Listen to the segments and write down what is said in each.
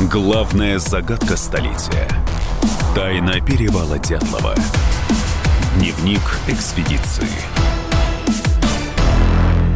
Главная загадка столетия. Тайна перевала Дятлова. Дневник экспедиции.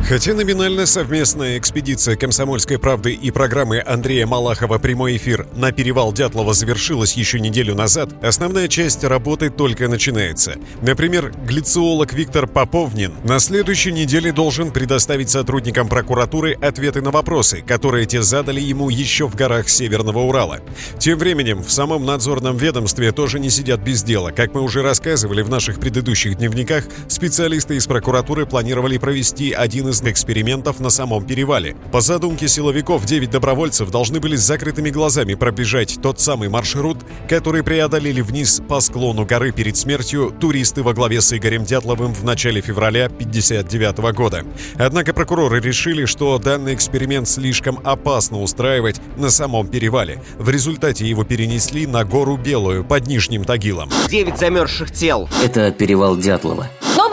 Хотя номинально совместная экспедиция «Комсомольской правды» и программы Андрея Малахова «Прямой эфир» на перевал Дятлова завершилась еще неделю назад, основная часть работы только начинается. Например, глициолог Виктор Поповнин на следующей неделе должен предоставить сотрудникам прокуратуры ответы на вопросы, которые те задали ему еще в горах Северного Урала. Тем временем в самом надзорном ведомстве тоже не сидят без дела. Как мы уже рассказывали в наших предыдущих дневниках, специалисты из прокуратуры планировали провести один из опасных экспериментов на самом перевале. По задумке силовиков, 9 добровольцев должны были с закрытыми глазами пробежать тот самый маршрут, который преодолели вниз по склону горы перед смертью туристы во главе с Игорем Дятловым в начале февраля 1959 года. Однако прокуроры решили, что данный эксперимент слишком опасно устраивать на самом перевале. В результате его перенесли на гору Белую под Нижним Тагилом. Девять замерзших тел. Это перевал Дятлова.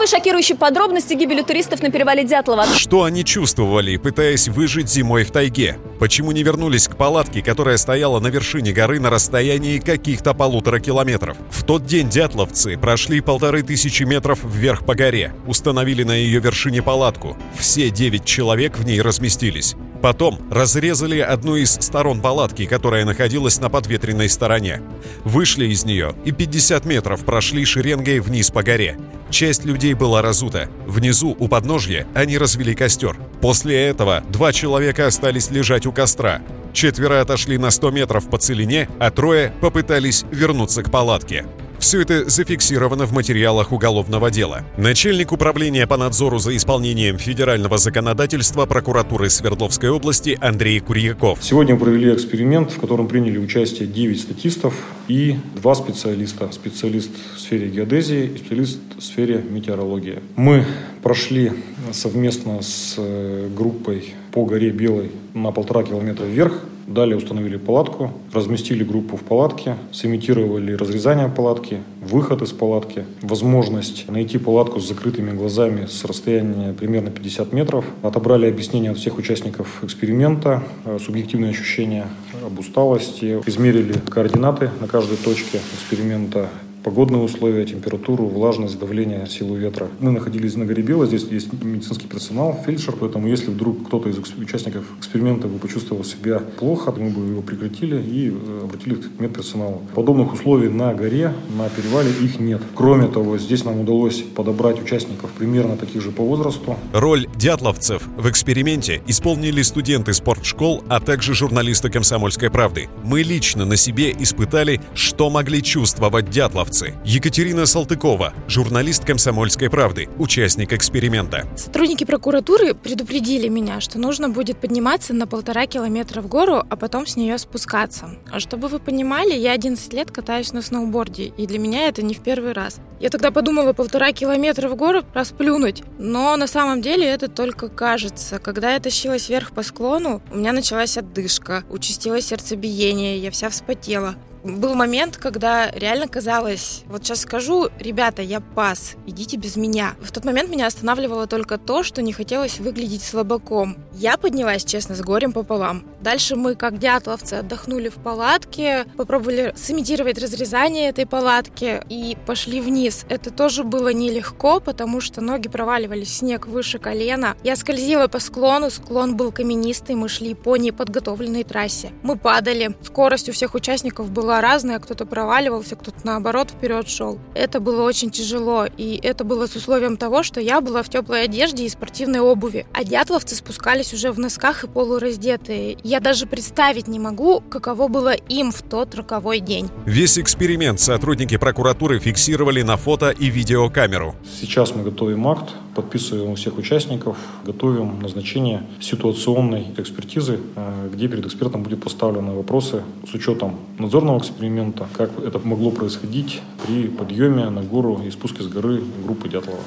Новые шокирующие подробности гибели туристов на перевале Дятлова. Что они чувствовали, пытаясь выжить зимой в тайге? Почему не вернулись к палатке, которая стояла на вершине горы на расстоянии каких-то полутора километров? В тот день дятловцы прошли полторы тысячи метров вверх по горе, установили на ее вершине палатку. Все девять человек в ней разместились. Потом разрезали одну из сторон палатки, которая находилась на подветренной стороне. Вышли из нее и 50 метров прошли шеренгой вниз по горе. Часть людей была разута. Внизу, у подножья, они развели костер. После этого два человека остались лежать у костра. Четверо отошли на 100 метров по целине, а трое попытались вернуться к палатке. Все это зафиксировано в материалах уголовного дела. Начальник управления по надзору за исполнением федерального законодательства прокуратуры Свердловской области Андрей Курьяков. Сегодня провели эксперимент, в котором приняли участие 9 статистов и два специалиста. Специалист в сфере геодезии и специалист в сфере метеорологии. Мы прошли совместно с э, группой по горе Белой на полтора километра вверх Далее установили палатку, разместили группу в палатке, сымитировали разрезание палатки, выход из палатки, возможность найти палатку с закрытыми глазами с расстояния примерно 50 метров. Отобрали объяснения от всех участников эксперимента, э, субъективные ощущения об усталости, измерили координаты на каждой точке эксперимента погодные условия, температуру, влажность, давление, силу ветра. Мы находились на горе Белой, здесь есть медицинский персонал, фельдшер, поэтому если вдруг кто-то из участников эксперимента бы почувствовал себя плохо, мы бы его прекратили и э, обратились к медперсоналу. Подобных условий на горе, на перевале их нет. Кроме того, здесь нам удалось подобрать участников примерно таких же по возрасту. Роль дятловцев в эксперименте исполнили студенты спортшкол, а также журналисты «Комсомольской правды». Мы лично на себе испытали, что могли чувствовать дятловцы информации. Екатерина Салтыкова, журналист «Комсомольской правды», участник эксперимента. Сотрудники прокуратуры предупредили меня, что нужно будет подниматься на полтора километра в гору, а потом с нее спускаться. А чтобы вы понимали, я 11 лет катаюсь на сноуборде, и для меня это не в первый раз. Я тогда подумала полтора километра в гору расплюнуть, но на самом деле это только кажется. Когда я тащилась вверх по склону, у меня началась отдышка, участилось сердцебиение, я вся вспотела был момент, когда реально казалось, вот сейчас скажу, ребята, я пас, идите без меня. В тот момент меня останавливало только то, что не хотелось выглядеть слабаком. Я поднялась, честно, с горем пополам. Дальше мы, как дятловцы, отдохнули в палатке, попробовали сымитировать разрезание этой палатки и пошли вниз. Это тоже было нелегко, потому что ноги проваливались в снег выше колена. Я скользила по склону, склон был каменистый, мы шли по неподготовленной трассе. Мы падали, скорость у всех участников была была разная, кто-то проваливался, кто-то наоборот вперед шел. Это было очень тяжело, и это было с условием того, что я была в теплой одежде и спортивной обуви, а дятловцы спускались уже в носках и полураздетые. Я даже представить не могу, каково было им в тот роковой день. Весь эксперимент сотрудники прокуратуры фиксировали на фото и видеокамеру. Сейчас мы готовим акт, подписываем у всех участников, готовим назначение ситуационной экспертизы, э, где перед экспертом будет поставлены вопросы с учетом надзорного эксперимента, как это могло происходить при подъеме на гору и спуске с горы группы Дятлова.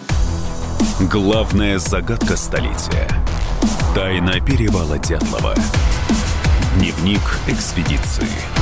Главная загадка столетия. Тайна перевала Дятлова. Дневник экспедиции.